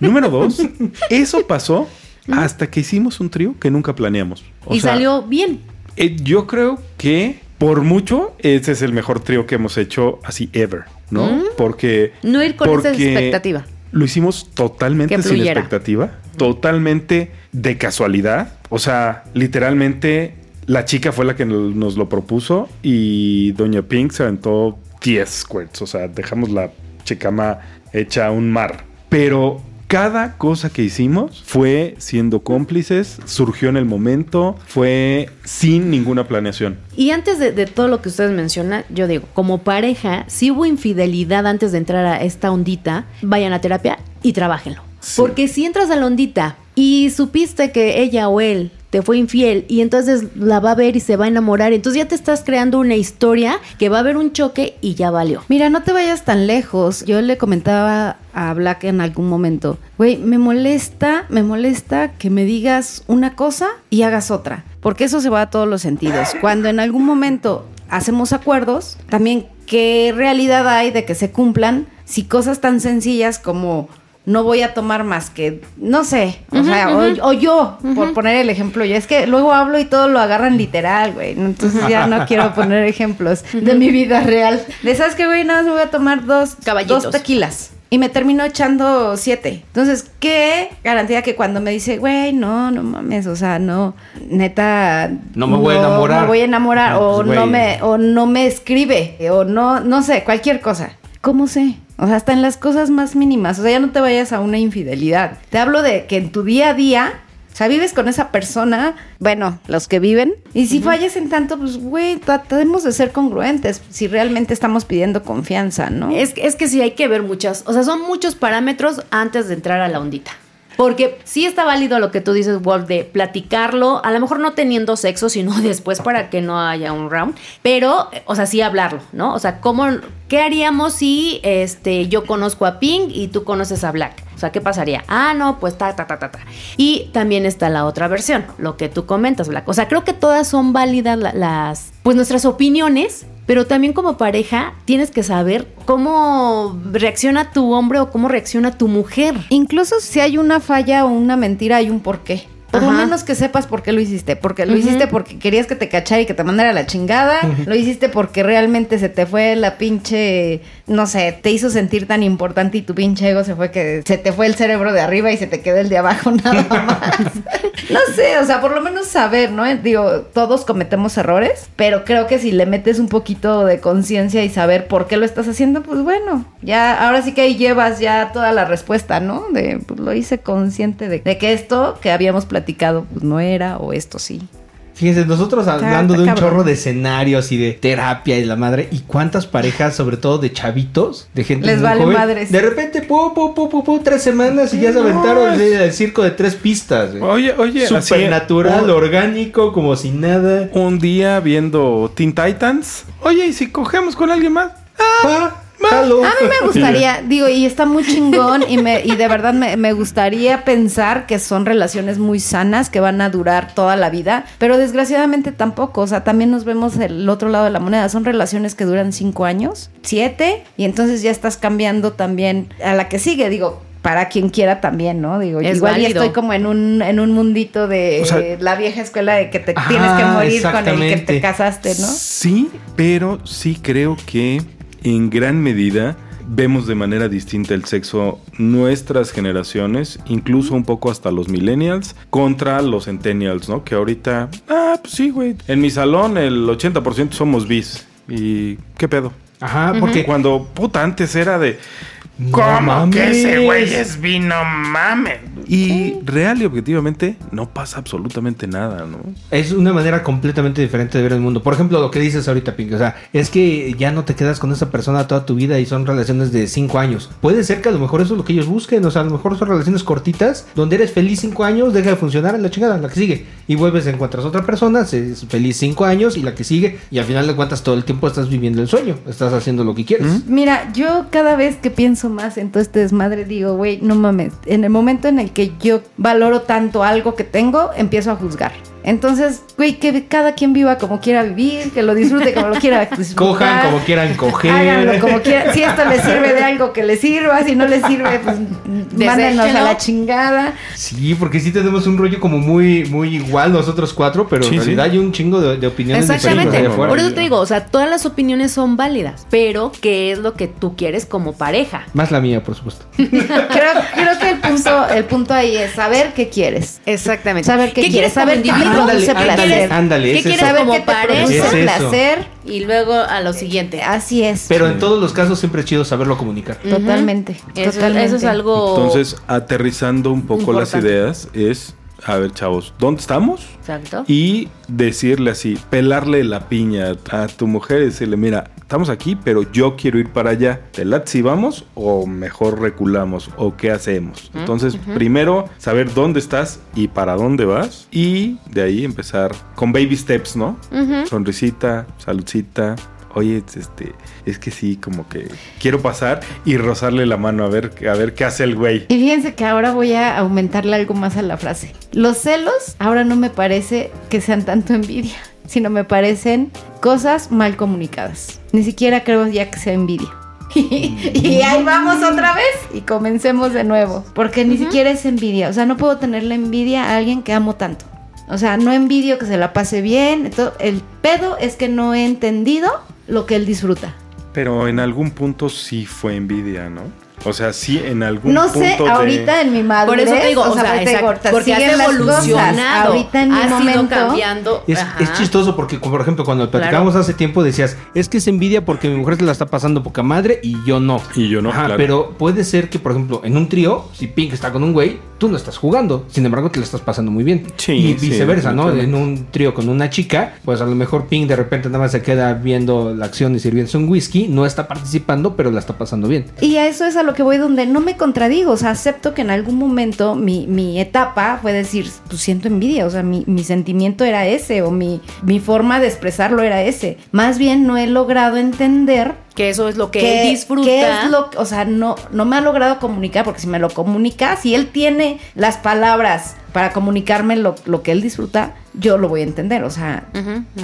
Número dos, eso pasó hasta que hicimos un trío que nunca planeamos. O y sea, salió bien. Eh, yo creo que por mucho ese es el mejor trío que hemos hecho así ever, ¿no? Mm. Porque No ir con esa expectativa. Lo hicimos totalmente sin expectativa, totalmente de casualidad. O sea, literalmente la chica fue la que nos nos lo propuso y Doña Pink se aventó 10 squirts. O sea, dejamos la chicama hecha un mar. Pero cada cosa que hicimos fue siendo cómplices, surgió en el momento, fue sin ninguna planeación. Y antes de, de todo lo que ustedes mencionan, yo digo, como pareja, si hubo infidelidad antes de entrar a esta ondita, vayan a terapia y trabajenlo. Sí. Porque si entras a la ondita y supiste que ella o él te fue infiel y entonces la va a ver y se va a enamorar, entonces ya te estás creando una historia que va a haber un choque y ya valió. Mira, no te vayas tan lejos. Yo le comentaba a Black en algún momento, güey, me molesta, me molesta que me digas una cosa y hagas otra, porque eso se va a todos los sentidos. Cuando en algún momento hacemos acuerdos, también qué realidad hay de que se cumplan si cosas tan sencillas como no voy a tomar más que, no sé, o sea, o, o yo, por poner el ejemplo, ya es que luego hablo y todo lo agarran literal, güey, entonces ya no quiero poner ejemplos de mi vida real. De sabes que, güey, nada más me voy a tomar dos, Caballitos. dos tequilas. y me terminó echando siete. Entonces, ¿qué garantía que cuando me dice, güey, no, no mames, o sea, no, neta... No me voy a enamorar. Me voy a enamorar, Ajá, o, pues, no me, o no me escribe, o no, no sé, cualquier cosa. ¿Cómo sé? O sea, hasta en las cosas más mínimas. O sea, ya no te vayas a una infidelidad. Te hablo de que en tu día a día, o sea, vives con esa persona, bueno, los que viven. Y si fallas en tanto, pues, güey, tratemos de ser congruentes. Si realmente estamos pidiendo confianza, ¿no? Es, es que sí hay que ver muchas, o sea, son muchos parámetros antes de entrar a la ondita. Porque sí está válido lo que tú dices, Wolf, de platicarlo, a lo mejor no teniendo sexo, sino después para que no haya un round, pero, o sea, sí hablarlo, ¿no? O sea, ¿cómo, ¿qué haríamos si este, yo conozco a Pink y tú conoces a Black? O sea, ¿qué pasaría? Ah, no, pues ta, ta, ta, ta, ta. Y también está la otra versión, lo que tú comentas, Black. O sea, creo que todas son válidas la- las, pues nuestras opiniones, pero también como pareja tienes que saber cómo reacciona tu hombre o cómo reacciona tu mujer. Incluso si hay una falla o una mentira, hay un porqué. Por lo menos que sepas por qué lo hiciste. Porque lo hiciste porque querías que te cachara y que te mandara a la chingada. Lo hiciste porque realmente se te fue la pinche. No sé, te hizo sentir tan importante y tu pinche ego se fue que se te fue el cerebro de arriba y se te quedó el de abajo nada más. no sé, o sea, por lo menos saber, ¿no? Digo, todos cometemos errores, pero creo que si le metes un poquito de conciencia y saber por qué lo estás haciendo, pues bueno, ya ahora sí que ahí llevas ya toda la respuesta, ¿no? De pues lo hice consciente de, de que esto que habíamos platicado pues no era o esto sí. Fíjense, nosotros hablando de un cabrón. chorro de escenarios y de terapia y la madre, y cuántas parejas, sobre todo de chavitos, de gente Les muy vale joven, madres. de repente, pu, pu, pu, pu, pu, tres semanas y ya se aventaron el, el circo de tres pistas. güey. Oye, oye, así, Supernatural, un- orgánico, como si nada. un día viendo Teen Titans. Oye, ¿y si cogemos con alguien más? Ah, jalo. A mí me gustaría, digo, y está muy chingón y, me, y de verdad me, me gustaría pensar que son relaciones muy sanas que van a durar toda la vida, pero desgraciadamente tampoco, o sea, también nos vemos el otro lado de la moneda, son relaciones que duran cinco años, siete, y entonces ya estás cambiando también a la que sigue, digo. Para quien quiera también, ¿no? Digo, Es igual y válido. estoy como en un, en un mundito de O sea- la vieja escuela de que te Ajá, tienes que morir con el que te casaste, ¿no? Sí, pero sí creo que en gran medida vemos de manera distinta el sexo nuestras generaciones, incluso un poco hasta los millennials, contra los centennials, ¿no? Que ahorita, ah, pues sí, güey. En mi salón el 80% somos bis. ¿Y qué pedo? Ajá, porque Cuando, puta, antes era de... No ¿Cómo que ese güey es vino mames? Y real y objetivamente no pasa absolutamente nada, ¿no? Es una manera completamente diferente de ver el mundo. Por ejemplo, lo que dices ahorita, Pink. O sea, es que ya no te quedas con esa persona toda tu vida y son relaciones de cinco años. Puede ser que a lo mejor eso es lo que ellos busquen. O sea, a lo mejor son relaciones cortitas donde eres feliz cinco años, deja de funcionar en la chingada, la que sigue. Y vuelves, encuentras otra persona, feliz cinco años y la que sigue. Y al final de cuentas, todo el tiempo estás viviendo el sueño. Estás haciendo lo que quieres. Mira, yo cada vez que pienso más en todo este desmadre, digo, güey, no mames. En el momento en el que yo valoro tanto algo que tengo, empiezo a juzgar. Entonces, güey, que cada quien viva como quiera vivir, que lo disfrute como lo quiera disfrutar. Cojan como quieran coger. Háganlo como quieran. Si esto les sirve de algo que les sirva, si no les sirve, pues mándenos a la chingada. Sí, porque sí tenemos un rollo como muy, muy igual nosotros cuatro, pero Sí, en sí. realidad hay un chingo de, de opiniones Exactamente. diferentes. Por eso te digo, o sea, todas las opiniones son válidas, pero ¿qué es lo que tú quieres como pareja? Más la mía, por supuesto. Creo, creo que el punto, el punto ahí es saber qué quieres. Exactamente. Saber qué, quieres, como saber qué Ándale, ándale, ándale, ¿Qué quieres Saber como qué te produce placer. Y luego a lo siguiente. Así es. Pero en todos los casos siempre es chido saberlo comunicar. Totalmente. Eso, totalmente. eso es algo. Entonces, aterrizando un poco las ideas, es, a ver, chavos, ¿dónde estamos? Exacto. Y decirle así, pelarle la piña a tu mujer y decirle, mira, estamos aquí, pero yo quiero ir para allá. ¿Te late si vamos o mejor reculamos o qué hacemos? Entonces, primero saber dónde estás y para dónde vas y de ahí empezar con baby steps, ¿no? Sonrisita, saludcita. Oye, este, es que sí, como que quiero pasar y rozarle la mano a ver, a ver qué hace el güey. Y fíjense que ahora voy a aumentarle algo más a la frase. Los celos ahora no me parece que sean tanto envidia, sino me parecen cosas mal comunicadas. Ni siquiera creo ya que sea envidia. y ahí vamos otra vez y comencemos de nuevo. Porque ni siquiera es envidia. O sea, no puedo tenerle envidia a alguien que amo tanto. O sea, no envidio que se la pase bien. todo- El pedo es que no he entendido lo que él disfruta. Pero en algún punto sí fue envidia, ¿no? O sea, sí en algún No sé, punto de- ahorita en mi madurez. Por eso te digo, o sea, exacto, digo, te porque has evolucionado. Ahorita en mi has ido momento. cambiando. Es, chistoso porque, por ejemplo, cuando platicábamos hace tiempo decías, es que es envidia porque mi mujer se la está pasando poca madre y yo no. Y yo no, Ajá, claro. pero puede ser que, por ejemplo, en un trío, si Pink está con un güey, tú no estás jugando. Sin embargo, te la estás pasando muy bien. Sí, y sí, viceversa, ¿no? En un trío con una chica, pues a lo mejor Pink de repente nada más se queda viendo la acción y sirviéndose un whisky, no está participando, pero la está pasando bien. Y a eso es a lo que voy donde no me contradigo, o sea, acepto que en algún momento mi, mi etapa fue decir, pues siento envidia, o sea, mi, mi sentimiento era ese, o mi, mi forma de expresarlo era ese. Más bien no he logrado entender Que eso es lo que qué- él disfruta. es lo, o sea, no, no me ha logrado comunicar, porque si me lo comunica, si él tiene las palabras para comunicarme lo, lo que él disfruta, yo lo voy a entender, o sea,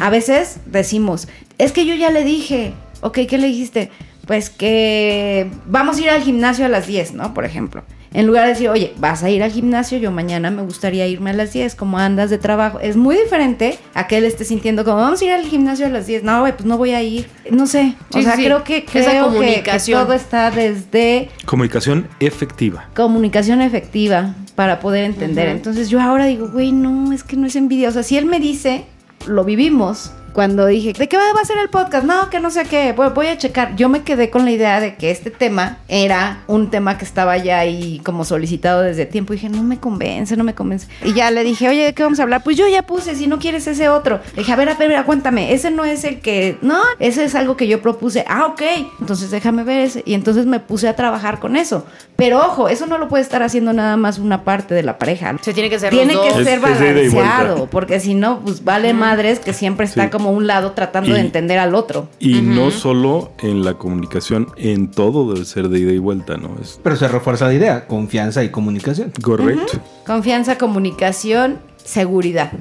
a veces decimos, es que yo ya le dije, ok, ¿qué le dijiste? Pues que vamos a ir al gimnasio a las 10, ¿no? Por ejemplo. En lugar de decir, oye, vas a ir al gimnasio, yo mañana me gustaría irme a las 10, como andas de trabajo. Es muy diferente a que él esté sintiendo como, vamos a ir al gimnasio a las 10. No, güey, pues no voy a ir. No sé. o Sí, sea, sí, creo que, esa creo que- todo está desde Comunicación efectiva. comunicación efectiva para poder entender. Entonces yo ahora digo, güey, no, es que no es envidia. O sea, si él me dice, lo vivimos. Cuando dije, ¿de qué va a ser el podcast? No, que no sé qué, voy, voy a checar. Yo me quedé con la idea de que este tema era un tema que estaba ya ahí como solicitado desde tiempo. Y dije, no me convence, no me convence. Y ya le dije, oye, ¿de qué vamos a hablar? Pues yo ya puse, si no quieres ese otro. Le dije, a ver, a ver, aguántame, ese no es el que, no, ese es algo que yo propuse. Ah, ok, entonces déjame ver ese. Y entonces me puse a trabajar con eso. Pero ojo, eso no lo puede estar haciendo nada más una parte de la pareja. Se tiene que ser Tiene los que dos. ser balanceado, porque si no, pues vale madres que siempre está Sí. como un lado tratando Y- de entender al otro. Y no solo en la comunicación, en todo debe ser de ida y vuelta, ¿no? Es Pero se refuerza la idea, confianza y comunicación. correcto. Confianza, comunicación, seguridad.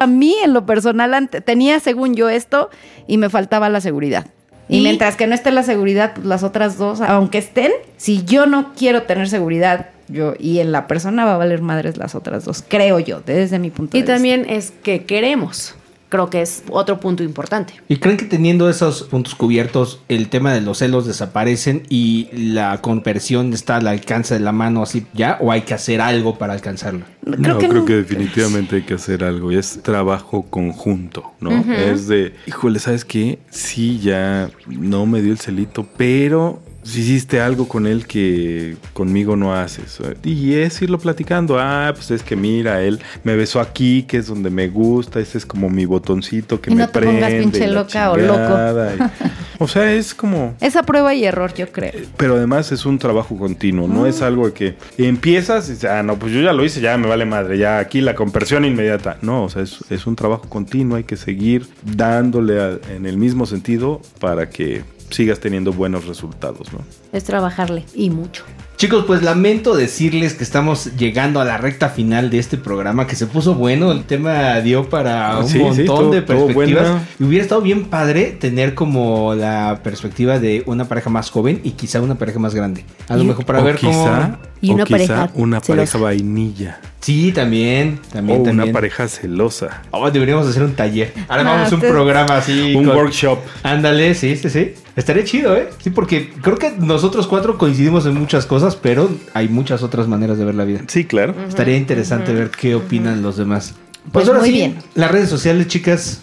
A mí, en lo personal, tenía según yo esto y me faltaba la seguridad. Y, ¿Y? mientras que no esté la seguridad, pues las otras dos, aunque estén, si yo no quiero tener seguridad, yo y en la persona va a valer madres las otras dos, creo yo, desde mi punto Y de vista. también es que queremos. Creo que es otro punto importante. ¿Y creen que teniendo esos puntos cubiertos, el tema de los celos desaparecen y la conversión está al alcance de la mano así ya? ¿O hay que hacer algo para alcanzarlo? no, que creo no. que definitivamente hay que hacer algo. Y es trabajo conjunto, ¿no? Es de, híjole, ¿sabes qué? Sí, ya no me dio el celito, pero si hiciste algo con él que conmigo no haces. Y es irlo platicando. Ah, pues es que mira, él me besó aquí, que es donde me gusta. Ese es como mi botoncito que Y me no te pongas pinche y loca o loco. y- o sea, es como... Esa prueba y error, yo creo. Pero además es un trabajo continuo, no es algo que empiezas y dices, ah, no, pues yo ya lo hice, ya me vale madre, ya aquí la conversión inmediata. No, o sea, es, es un trabajo continuo, hay que seguir dándole a- en el mismo sentido para que sigas teniendo buenos resultados, ¿no? Es trabajarle y mucho. Chicos, pues lamento decirles que estamos llegando a la recta final de este programa que se puso bueno. El tema dio para un Sí, sí, montón de perspectivas. Y hubiera estado bien padre tener como la perspectiva de una pareja más joven y quizá una pareja más grande. A lo mejor para o ver quizá, cómo. Y o una quizá pareja una pareja vainilla. Sí, también. También, o también. una pareja celosa. Oh, deberíamos hacer un taller. Ahora No, vamos a un programa así. un con- workshop. Ándale, sí, sí, sí. Estaría chido, ¿eh? Sí, porque creo que nosotros cuatro coincidimos en muchas cosas, pero hay muchas otras maneras de ver la vida. Sí, claro. Estaría interesante ver qué opinan los demás. Pues, Pues ahora muy sí, bien. las redes sociales, chicas.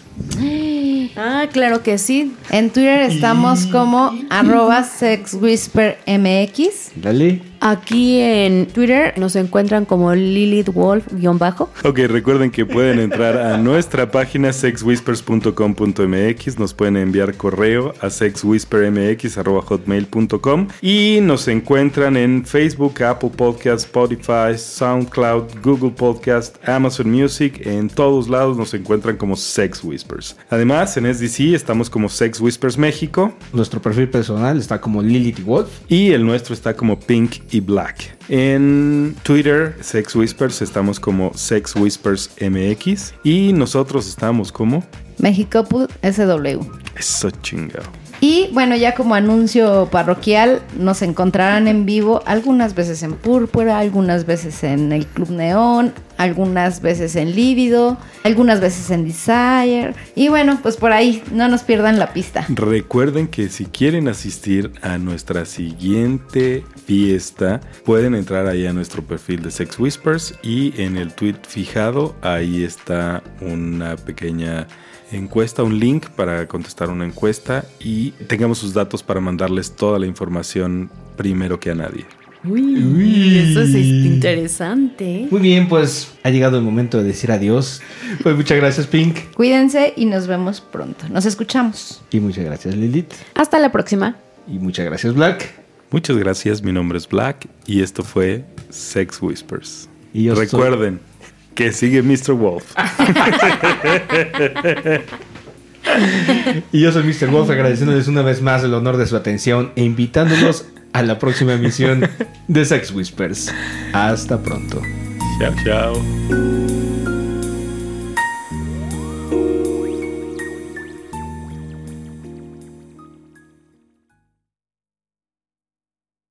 Ah, claro que sí. En Twitter estamos como arroba sexwhispermx. Dale. Aquí en Twitter nos encuentran como Lilith Wolf-bajo. Ok, recuerden que pueden entrar a nuestra página sexwhispers.com.mx, nos pueden enviar correo a sexwhispermx.hotmail.com y nos encuentran en Facebook, Apple Podcast, Spotify, SoundCloud, Google Podcast, Amazon Music, en todos lados nos encuentran como Sex Whispers. Además, en SDC estamos como Sex Whispers México Nuestro perfil personal está como Lilith Wolf. y el nuestro está como Pink y Black. En Twitter, Sex Whispers, estamos como Sex Whispers MX. Y nosotros estamos como. México SW. Eso chingado. Y bueno, ya como anuncio parroquial, nos encontrarán en vivo algunas veces en Púrpura, algunas veces en el Club Neón, algunas veces en Lívido, algunas veces en Desire. Y bueno, pues por ahí, no nos pierdan la pista. Recuerden que si quieren asistir a nuestra siguiente fiesta, pueden entrar ahí a nuestro perfil de Sex Whispers y en el tweet fijado ahí está una pequeña encuesta, un link para contestar una encuesta y tengamos sus datos para mandarles toda la información primero que a nadie. Uy, eso es interesante. Muy bien, pues ha llegado el momento de decir adiós. Pues muchas gracias, Pink. Cuídense y nos vemos pronto. Nos escuchamos. Y muchas gracias, Lilith. Hasta la próxima. Y muchas gracias, Black. Muchas gracias, mi nombre es Black y esto fue Sex Whispers. Y yo soy- Recuerden que sigue Mr. Wolf. Y yo soy Mr. Wolf agradeciéndoles una vez más el honor de su atención e invitándolos a la próxima emisión de Sex Whispers. Hasta pronto. chao, chao.